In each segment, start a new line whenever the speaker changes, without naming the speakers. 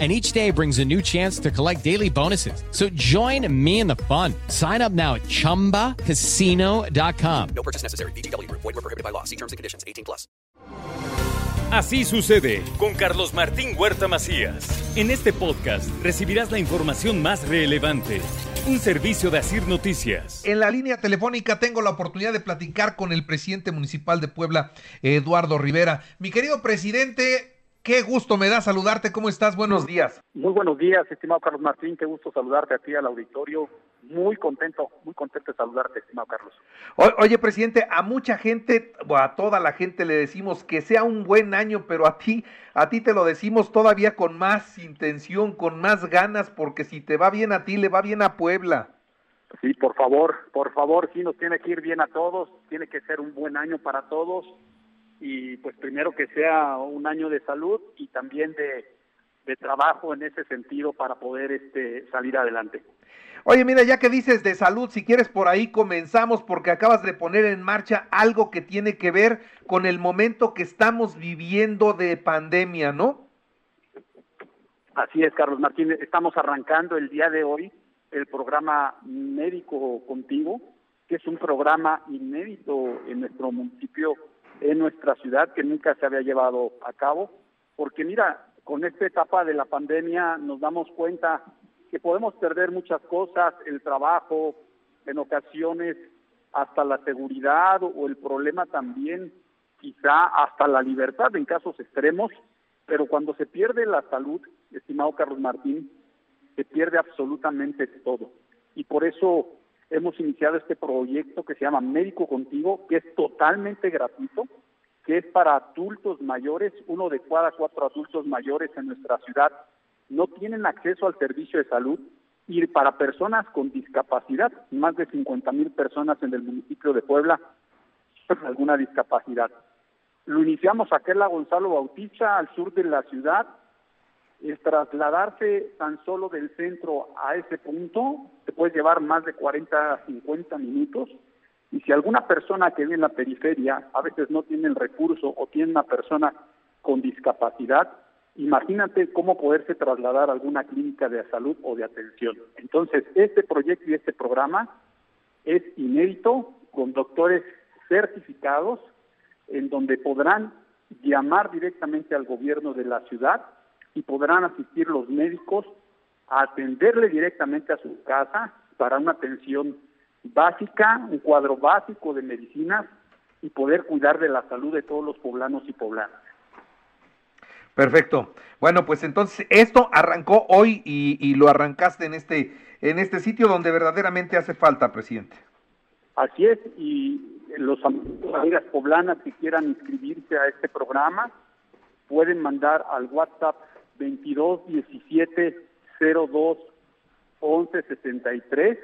and each day brings a new chance to collect daily bonuses. So join me in the fun. Sign up now at ChumbaCasino.com.
No purchase necessary. BGW. Void were prohibited by law. See terms and conditions. 18 plus.
Así sucede con Carlos Martín Huerta Macías. En este podcast recibirás la información más relevante. Un servicio de Asir Noticias.
En la línea telefónica tengo la oportunidad de platicar con el presidente municipal de Puebla, Eduardo Rivera. Mi querido presidente, Qué gusto me da saludarte. ¿Cómo estás? Buenos días.
Muy buenos días, estimado Carlos Martín. Qué gusto saludarte a ti, al auditorio. Muy contento, muy contento de saludarte, estimado Carlos.
oye, presidente, a mucha gente, o a toda la gente le decimos que sea un buen año, pero a ti, a ti te lo decimos todavía con más intención, con más ganas, porque si te va bien a ti, le va bien a Puebla.
Sí, por favor, por favor, sí nos tiene que ir bien a todos, tiene que ser un buen año para todos y pues primero que sea un año de salud y también de, trabajo en ese sentido para poder este salir adelante.
Oye, mira, ya que dices de salud, si quieres por ahí comenzamos porque acabas de poner en marcha algo que tiene que ver con el momento que estamos viviendo de pandemia, ¿no?
Así es, Carlos Martín. Estamos arrancando el día de hoy el programa Médico Contigo, que es un programa inédito en nuestro municipio en nuestra ciudad que nunca se había llevado a cabo, porque mira, con esta etapa de la pandemia nos damos cuenta que podemos perder muchas cosas, el trabajo, en ocasiones hasta la seguridad o el problema también, quizá hasta la libertad en casos extremos, pero cuando se pierde la salud, estimado Carlos Martín, se pierde absolutamente todo. Y por eso hemos iniciado este proyecto que se llama Médico Contigo, que es totalmente gratuito, que es para adultos mayores, uno de cada cuatro adultos mayores en nuestra ciudad no tienen acceso al servicio de salud y para personas con discapacidad, más de 50 mil personas en el municipio de Puebla con alguna discapacidad. Lo iniciamos aquí en la Gonzalo Bautista, al sur de la ciudad, el trasladarse tan solo del centro a ese punto te puede llevar más de 40 a 50 minutos. Y si alguna persona que vive en la periferia a veces no tiene el recurso o tiene una persona con discapacidad, imagínate cómo poderse trasladar a alguna clínica de salud o de atención. Entonces, este proyecto y este programa es inédito con doctores certificados en donde podrán llamar directamente al gobierno de la ciudad y podrán asistir los médicos a atenderle directamente a su casa para una atención básica, un cuadro básico de medicinas y poder cuidar de la salud de todos los poblanos y poblanas.
Perfecto. Bueno, pues entonces esto arrancó hoy y, lo arrancaste en este en este sitio donde verdaderamente hace falta, presidente.
Así es, y los amigas poblanas que quieran inscribirse a este programa pueden mandar al WhatsApp 22 17 02 11 63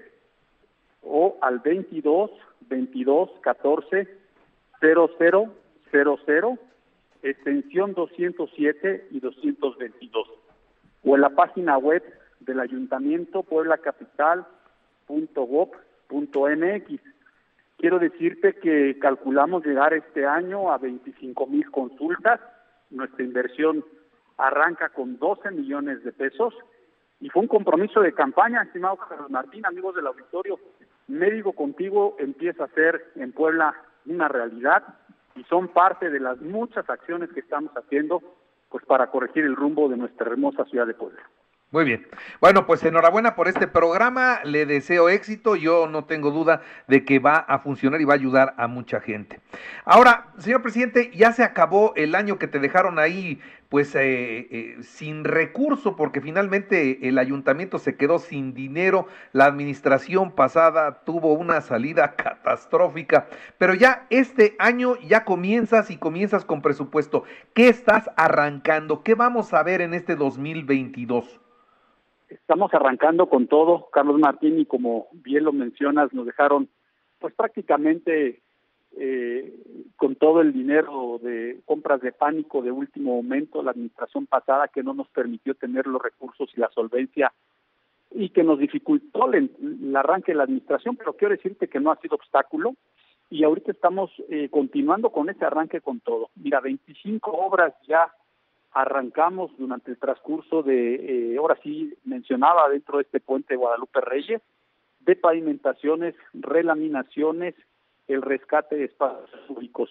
o al 22 22 14 00 00 extensión 207 y 222 o en la página web del ayuntamiento pueblacapital.gov.mx. Quiero decirte que calculamos llegar este año a 25 mil consultas. Nuestra inversión arranca con 12 millones de pesos y fue un compromiso de campaña, estimado Carlos Martín, amigos del auditorio. Médico Contigo empieza a ser en Puebla una realidad y son parte de las muchas acciones que estamos haciendo pues para corregir el rumbo de nuestra hermosa ciudad de Puebla.
Muy bien. Bueno, pues enhorabuena por este programa. Le deseo éxito. Yo no tengo duda de que va a funcionar y va a ayudar a mucha gente. Ahora, señor presidente, ya se acabó el año que te dejaron ahí, pues eh, eh, sin recurso, porque finalmente el ayuntamiento se quedó sin dinero. La administración pasada tuvo una salida catastrófica. Pero ya este año ya comienzas y comienzas con presupuesto. ¿Qué estás arrancando? ¿Qué vamos a ver en este 2022?
Estamos arrancando con todo, Carlos Martín, y como bien lo mencionas, nos dejaron pues prácticamente eh, con todo el dinero de compras de pánico de último momento, la administración pasada que no nos permitió tener los recursos y la solvencia y que nos dificultó el, el arranque de la administración, pero quiero decirte que no ha sido obstáculo y ahorita estamos eh, continuando con este arranque con todo. Mira, 25 obras ya arrancamos durante el transcurso de, eh, ahora sí mencionaba dentro de este puente de Guadalupe Reyes, de pavimentaciones, relaminaciones, el rescate de espacios públicos.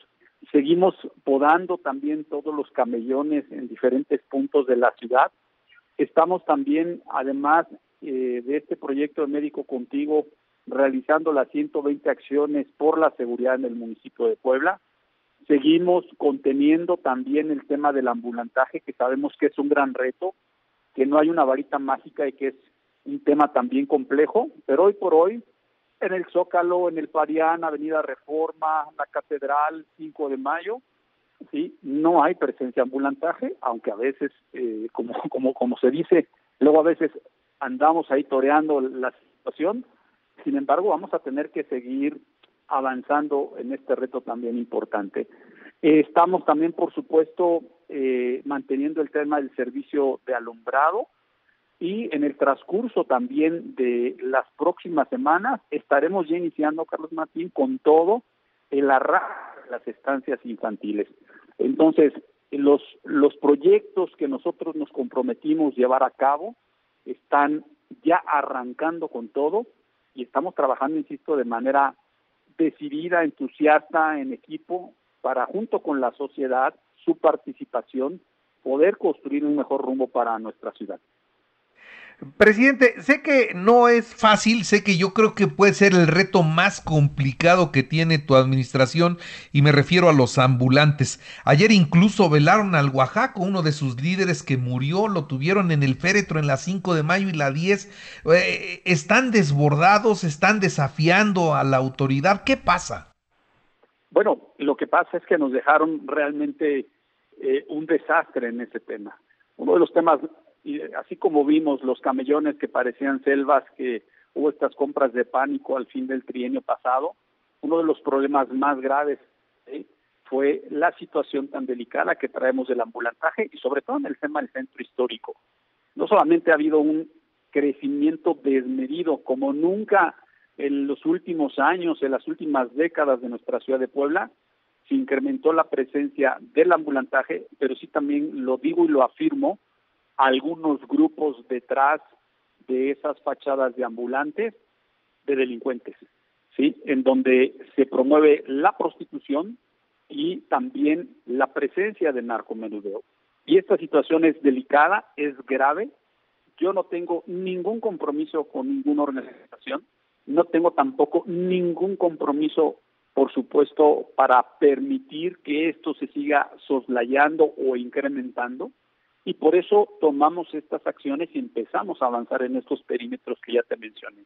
Seguimos podando también todos los camellones en diferentes puntos de la ciudad. Estamos también, además eh, de este proyecto de Médico Contigo, realizando las 120 acciones por la seguridad en el municipio de Puebla. Seguimos conteniendo también el tema del ambulantaje, que sabemos que es un gran reto, que no hay una varita mágica y que es un tema también complejo, pero hoy por hoy, en el Zócalo, en el Parián, Avenida Reforma, la Catedral, 5 de Mayo, sí, no hay presencia ambulantaje, aunque a veces, eh, como, como se dice, luego a veces andamos ahí toreando la situación, sin embargo, vamos a tener que seguir avanzando en este reto también importante. Eh, estamos también, por supuesto, eh, manteniendo el tema del servicio de alumbrado y en el transcurso también de las próximas semanas estaremos ya iniciando, Carlos Martín, con todo el arrastre de las estancias infantiles. Entonces, los, los proyectos que nosotros nos comprometimos llevar a cabo están ya arrancando con todo y estamos trabajando, insisto, de manera decidida, entusiasta, en equipo, para junto con la sociedad, su participación, poder construir un mejor rumbo para nuestra ciudad.
Presidente, sé que no es fácil, sé que yo creo que puede ser el reto más complicado que tiene tu administración y me refiero a los ambulantes. Ayer incluso velaron al Oaxaca, uno de sus líderes que murió, lo tuvieron en el féretro en la 5 de mayo y la 10. Eh, están desbordados, están desafiando a la autoridad. ¿Qué pasa?
Bueno, lo que pasa es que nos dejaron realmente eh, un desastre en ese tema. Uno de los temas y así como vimos los camellones que parecían selvas, que hubo estas compras de pánico al fin del trienio pasado, uno de los problemas más graves fue la situación tan delicada que traemos del ambulantaje y sobre todo en el tema del centro histórico. No solamente ha habido un crecimiento desmedido como nunca en los últimos años, en las últimas décadas de nuestra ciudad de Puebla, se incrementó la presencia del ambulantaje, pero sí también lo digo y lo afirmo, algunos grupos detrás de esas fachadas de ambulantes de delincuentes, ¿sí? En donde se promueve la prostitución y también la presencia de narcomenudeo. Y esta situación es delicada, es grave. Yo no tengo ningún compromiso con ninguna organización, no tengo tampoco ningún compromiso, por supuesto, para permitir que esto se siga soslayando o incrementando y por eso tomamos estas acciones y empezamos a avanzar en estos perímetros que ya te mencioné.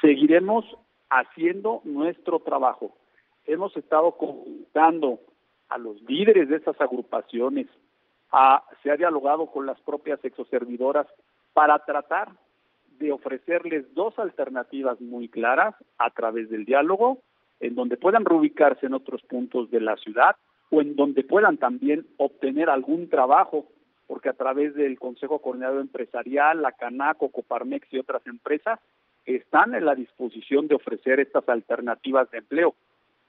Seguiremos haciendo nuestro trabajo. Hemos estado consultando a los líderes de estas agrupaciones, a, se ha dialogado con las propias exoservidoras para tratar de ofrecerles dos alternativas muy claras a través del diálogo, en donde puedan reubicarse en otros puntos de la ciudad o en donde puedan también obtener algún trabajo porque a través del Consejo Coordinador Empresarial, la Canaco, Coparmex y otras empresas están en la disposición de ofrecer estas alternativas de empleo.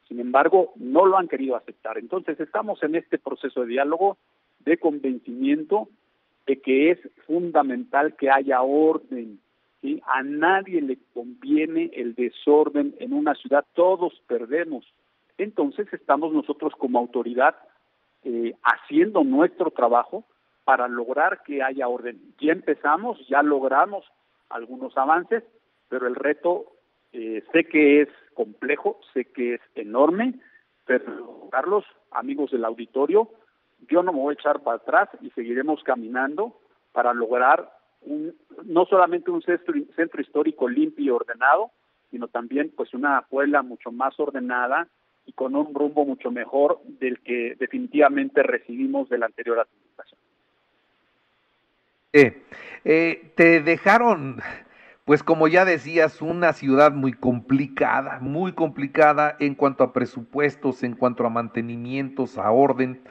Sin embargo, no lo han querido aceptar. Entonces, estamos en este proceso de diálogo, de convencimiento de que es fundamental que haya orden. ¿sí? A nadie le conviene el desorden en una ciudad, todos perdemos. Entonces, estamos nosotros como autoridad eh, haciendo nuestro trabajo para lograr que haya orden. Ya empezamos, ya logramos algunos avances, pero el reto eh, sé que es complejo, sé que es enorme, pero Carlos, amigos del auditorio, yo no me voy a echar para atrás y seguiremos caminando para lograr un, no solamente un centro, centro histórico limpio y ordenado, sino también pues una Puebla mucho más ordenada y con un rumbo mucho mejor del que definitivamente recibimos de la anterior administración.
Eh, eh, te dejaron pues como ya decías, una ciudad muy complicada, muy complicada en cuanto a presupuestos, en cuanto a mantenimientos, a orden.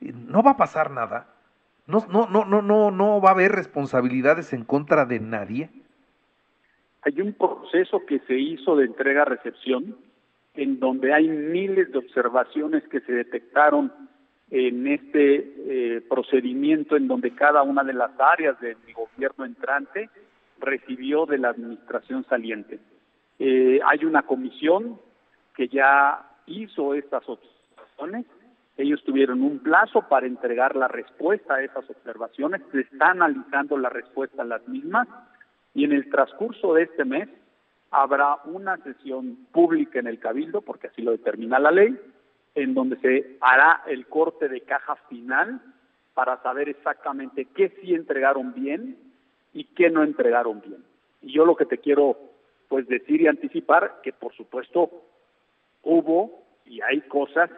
No va a pasar nada. No, no, no, no, no, no va a haber responsabilidades en contra de nadie.
Hay un proceso que se hizo de entrega-recepción en donde hay miles de observaciones que se detectaron en este eh, procedimiento en donde cada una de las áreas de mi gobierno entrante recibió de la administración saliente. Eh, hay una comisión que ya hizo estas observaciones. Ellos tuvieron un plazo para entregar la respuesta a esas observaciones. Se está analizando la respuesta a las mismas y en el transcurso de este mes habrá una sesión pública en el Cabildo, porque así lo determina la ley, en donde se hará el corte de caja final para saber exactamente qué sí entregaron bien y qué no entregaron bien. Y yo lo que te quiero pues decir y anticipar que por supuesto hubo y hay cosas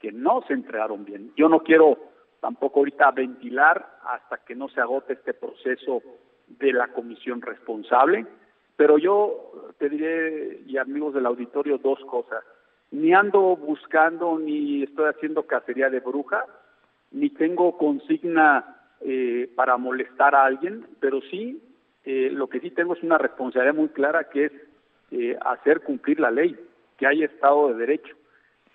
que no se entregaron bien. Yo no quiero tampoco ahorita ventilar hasta que no se agote este proceso de la comisión responsable, pero yo te diré, y amigos del auditorio, dos cosas. Ni ando buscando, ni estoy haciendo cacería de bruja, ni tengo consigna eh, para molestar a alguien, pero sí, eh, lo que sí tengo es una responsabilidad muy clara que es eh, hacer cumplir la ley, que haya Estado de Derecho.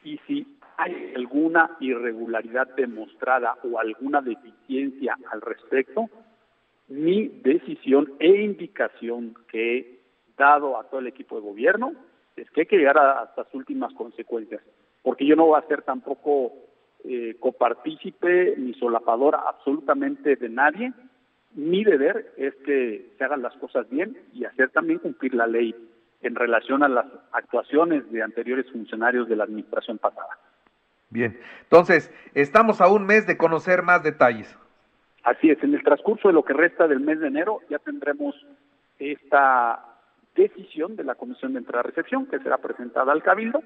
Y si hay alguna irregularidad demostrada o alguna deficiencia al respecto, mi decisión e indicación que he dado a todo el equipo de gobierno es que hay que llegar a, hasta las últimas consecuencias, porque yo no voy a ser tampoco eh, copartícipe ni solapador absolutamente de nadie. Mi deber es que se hagan las cosas bien y hacer también cumplir la ley en relación a las actuaciones de anteriores funcionarios de la administración pasada.
Bien, entonces, estamos a un mes de conocer más detalles.
Así es, en el transcurso de lo que resta del mes de enero ya tendremos esta decisión de la Comisión de Entrada-Recepción que será presentada al Cabildo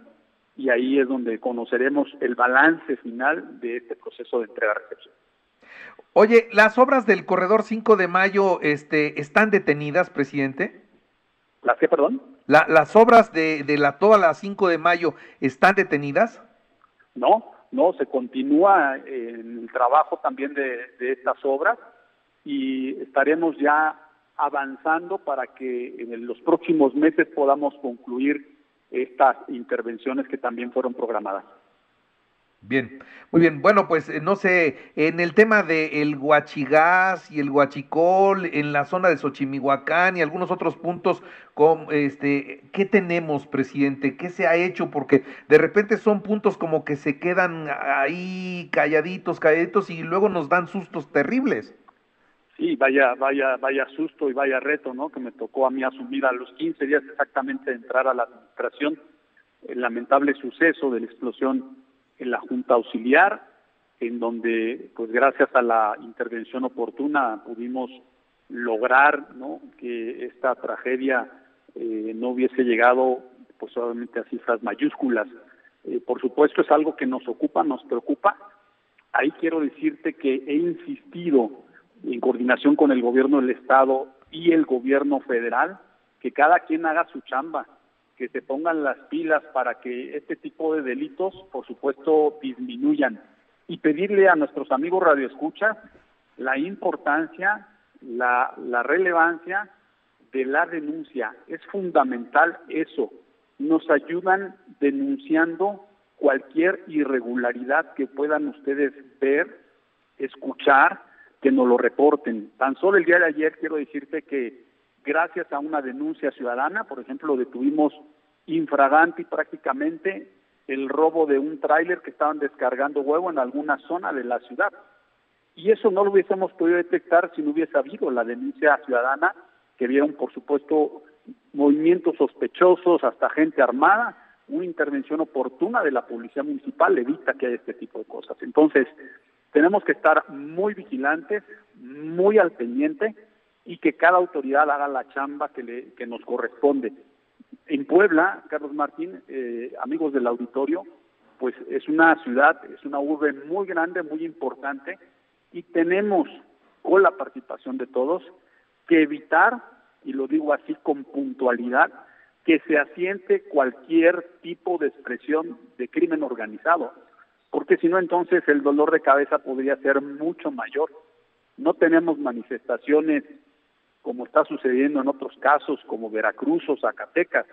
y ahí es donde conoceremos el balance final de este proceso de entrega-recepción.
Oye, ¿las obras del corredor 5 de mayo este, están detenidas, presidente?
¿Las qué, perdón?
La, ¿Las obras de, de la toda la 5 de mayo están detenidas?
No, no, se continúa en el trabajo también de, estas obras y estaremos ya avanzando para que en los próximos meses podamos concluir estas intervenciones que también fueron programadas.
Bien, muy bien. Bueno, pues eh, no sé, en el tema del el Huachigás y el Huachicol, en la zona de Xochimihuacán y algunos otros puntos, este, ¿qué tenemos, presidente? ¿Qué se ha hecho? Porque de repente son puntos como que se quedan ahí calladitos, calladitos y luego nos dan sustos terribles.
Sí, vaya, vaya, vaya susto y vaya reto, ¿no? Que me tocó a mí asumir a los 15 días exactamente de entrar a la administración el lamentable suceso de la explosión en la Junta Auxiliar, en donde, pues gracias a la intervención oportuna, pudimos lograr ¿no? que esta tragedia eh, no hubiese llegado, pues obviamente a cifras mayúsculas. Eh, por supuesto es algo que nos ocupa, nos preocupa. Ahí quiero decirte que he insistido en coordinación con el gobierno del Estado y el gobierno federal, que cada quien haga su chamba, que se pongan las pilas para que este tipo de delitos, por supuesto, disminuyan y pedirle a nuestros amigos radioescuchas la importancia, la, la relevancia de la denuncia. Es fundamental eso. Nos ayudan denunciando cualquier irregularidad que puedan ustedes ver, escuchar, que nos lo reporten. Tan solo el día de ayer quiero decirte que gracias a una denuncia ciudadana, por ejemplo, detuvimos infraganti prácticamente el robo de un tráiler que estaban descargando huevo en alguna zona de la ciudad. Y eso no lo hubiésemos podido detectar si no hubiese habido la denuncia ciudadana, que vieron, por supuesto, movimientos sospechosos, hasta gente armada, una intervención oportuna de la policía municipal evita que haya este tipo de cosas. Entonces, tenemos que estar muy vigilantes, muy al pendiente y que cada autoridad haga la chamba que, le, que nos corresponde. En Puebla, Carlos Martín, eh, amigos del auditorio, pues es una ciudad, es una urbe muy grande, muy importante y tenemos, con la participación de todos, que evitar y lo digo así con puntualidad, que se asiente cualquier tipo de expresión de crimen organizado, porque si no entonces el dolor de cabeza podría ser mucho mayor. No tenemos manifestaciones como está sucediendo en otros casos como Veracruz o Zacatecas,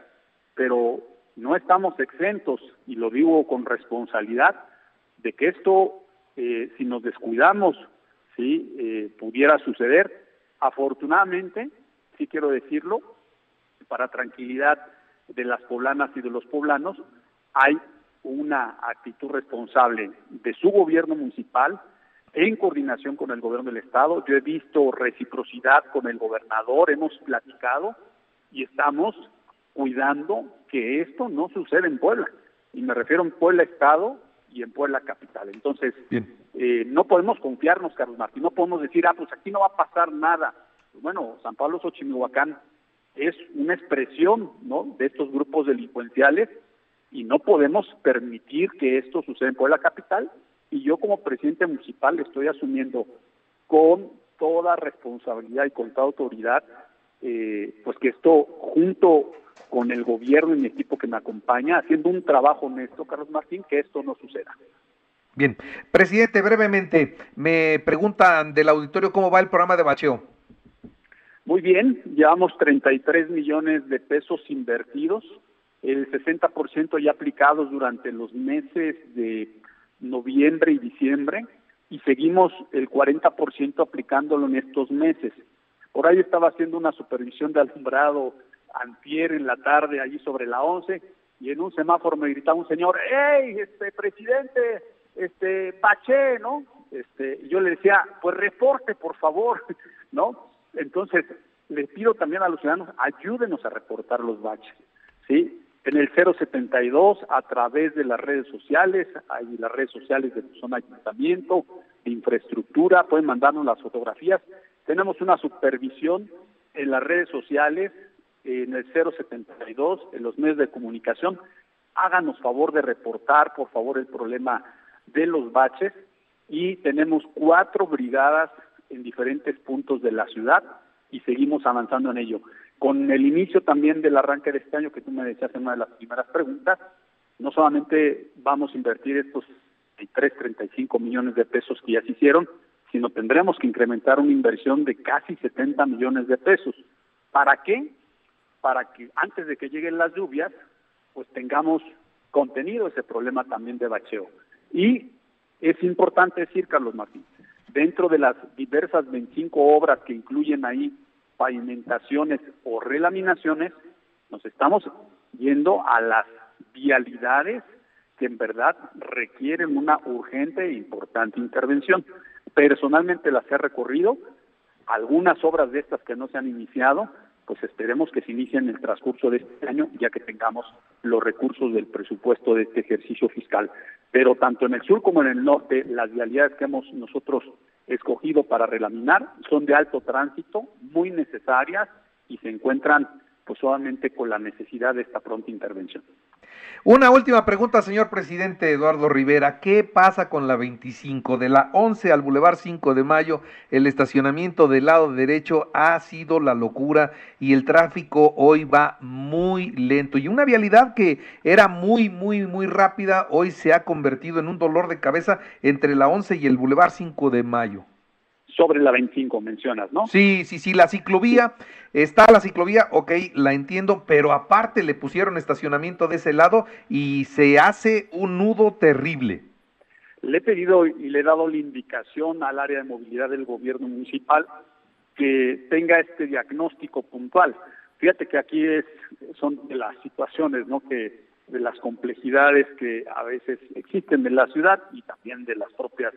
pero no estamos exentos, y lo digo con responsabilidad, de que esto, eh, si nos descuidamos, sí, eh, pudiera suceder. Afortunadamente, sí quiero decirlo, para tranquilidad de las poblanas y de los poblanos, hay una actitud responsable de su gobierno municipal en coordinación con el gobierno del estado. Yo he visto reciprocidad con el gobernador, hemos platicado y estamos cuidando que esto no suceda en Puebla. Y me refiero en Puebla Estado y en Puebla Capital. Entonces, eh, no podemos confiarnos, Carlos Martín, no podemos decir, ah, pues aquí no va a pasar nada. Bueno, San Pablo Xochimilhuacán es una expresión ¿no? de estos grupos delincuenciales y no podemos permitir que esto suceda en Puebla Capital. Y yo como presidente municipal estoy asumiendo con toda responsabilidad y con toda autoridad eh, pues que esto junto con el gobierno y mi equipo que me acompaña haciendo un trabajo honesto Carlos Martín que esto no suceda.
Bien, presidente, brevemente, me preguntan del auditorio cómo va el programa de bacheo.
Muy bien, llevamos 33 millones de pesos invertidos, el 60% ya aplicados durante los meses de noviembre y diciembre y seguimos el 40% aplicándolo en estos meses. Por ahí estaba haciendo una supervisión de alumbrado antier en la tarde, allí sobre la 11, y en un semáforo me gritaba un señor, ¡Ey, este presidente, este Bache, ¿no? Este, yo le decía, pues reporte, por favor, ¿no? Entonces, les pido también a los ciudadanos, ayúdenos a reportar los baches, ¿sí? En el 072, a través de las redes sociales, hay las redes sociales de zona ayuntamiento, de infraestructura, pueden mandarnos las fotografías. Tenemos una supervisión en las redes sociales, en el 072, en los medios de comunicación. Háganos favor de reportar, por favor, el problema de los baches y tenemos cuatro brigadas en diferentes puntos de la ciudad y seguimos avanzando en ello. Con el inicio también del arranque de este año que tú me decías en una de las primeras preguntas, no solamente vamos a invertir estos 3, 35 millones de pesos que ya se hicieron, sino tendremos que incrementar una inversión de casi 70 millones de pesos. ¿Para qué? Para que antes de que lleguen las lluvias, pues tengamos contenido ese problema también de bacheo. Y es importante decir, Carlos Martín, dentro de las diversas 25 obras que incluyen ahí pavimentaciones o relaminaciones, nos estamos yendo a las vialidades que en verdad requieren una urgente e importante intervención. Personalmente las he recorrido, algunas obras de estas que no se han iniciado, pues esperemos que se inicie en el transcurso de este año, ya que tengamos los recursos del presupuesto de este ejercicio fiscal. Pero tanto en el sur como en el norte, las vialidades que hemos nosotros escogido para relaminar son de alto tránsito, muy necesarias y se encuentran pues solamente con la necesidad de esta pronta intervención.
Una última pregunta, señor presidente Eduardo Rivera. ¿Qué pasa con la 25? De la 11 al Boulevard 5 de Mayo, el estacionamiento del lado derecho ha sido la locura y el tráfico hoy va muy lento. Y una vialidad que era muy, muy, muy rápida, hoy se ha convertido en un dolor de cabeza entre la 11 y el Boulevard 5 de Mayo
sobre la 25 mencionas, ¿no?
Sí, sí, sí, la ciclovía, está la ciclovía, ok, la entiendo, pero aparte le pusieron estacionamiento de ese lado y se hace un nudo terrible.
Le he pedido y le he dado la indicación al área de movilidad del gobierno municipal que tenga este diagnóstico puntual. Fíjate que aquí es, son de las situaciones, ¿no? Que de las complejidades que a veces existen en la ciudad y también de las propias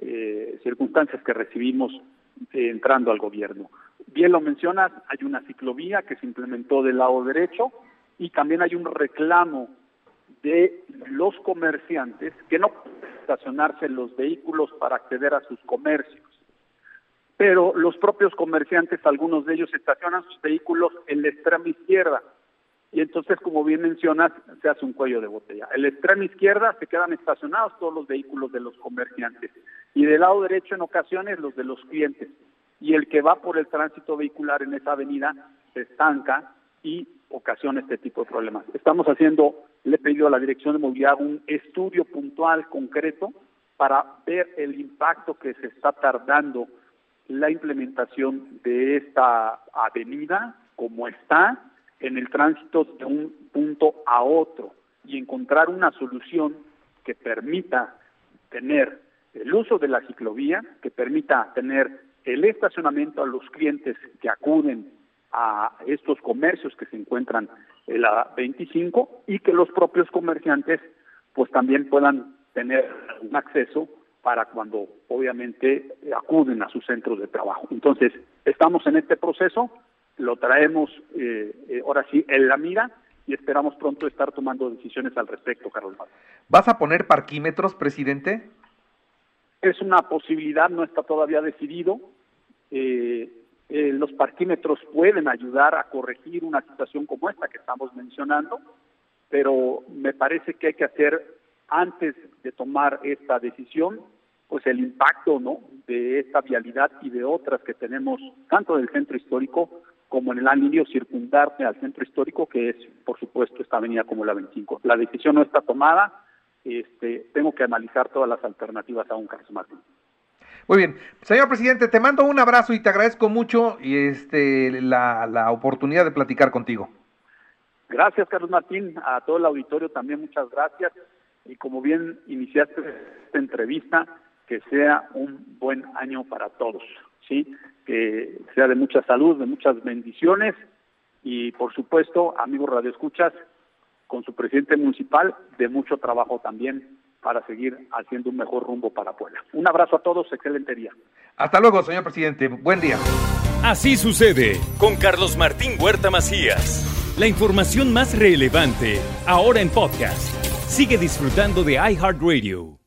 eh, circunstancias que recibimos eh, entrando al gobierno. Bien lo mencionas, hay una ciclovía que se implementó del lado derecho y también hay un reclamo de los comerciantes que no pueden estacionarse los vehículos para acceder a sus comercios. Pero los propios comerciantes, algunos de ellos estacionan sus vehículos en la extrema izquierda, y entonces, como bien mencionas, se hace un cuello de botella. En la extrema izquierda se quedan estacionados todos los vehículos de los comerciantes y del lado derecho en ocasiones los de los clientes. Y el que va por el tránsito vehicular en esa avenida se estanca y ocasiona este tipo de problemas. Estamos haciendo, le he pedido a la Dirección de Movilidad un estudio puntual, concreto, para ver el impacto que se está tardando la implementación de esta avenida como está en el tránsito de un punto a otro y encontrar una solución que permita tener el uso de la ciclovía, que permita tener el estacionamiento a los clientes que acuden a estos comercios que se encuentran en la 25 y que los propios comerciantes pues también puedan tener un acceso para cuando obviamente acuden a sus centros de trabajo. Entonces, estamos en este proceso, lo traemos eh, eh, ahora sí en la mira y esperamos pronto estar tomando decisiones al respecto, Carlos.
¿Vas a poner parquímetros, presidente?
Es una posibilidad, no está todavía decidido. Eh, eh, los parquímetros pueden ayudar a corregir una situación como esta que estamos mencionando, pero me parece que hay que hacer antes de tomar esta decisión, pues el impacto ¿no? de esta vialidad y de otras que tenemos tanto del centro histórico como en el anillo circundarte al centro histórico, que es, por supuesto, esta avenida como la 25. La decisión no está tomada, este, tengo que analizar todas las alternativas a un caso Martín.
Muy bien, señor presidente, te mando un abrazo y te agradezco mucho y este la, la oportunidad de platicar contigo.
Gracias, Carlos Martín, a todo el auditorio también muchas gracias y como bien iniciaste esta entrevista, que sea un buen año para todos, ¿sí? Que sea de mucha salud, de muchas bendiciones y por supuesto, amigos radioescuchas, con su presidente municipal, de mucho trabajo también para seguir haciendo un mejor rumbo para Puebla. Un abrazo a todos, excelente día.
Hasta luego, señor presidente. Buen día.
Así sucede con Carlos Martín Huerta Macías. La información más relevante, ahora en podcast. Sigue disfrutando de iHeartRadio.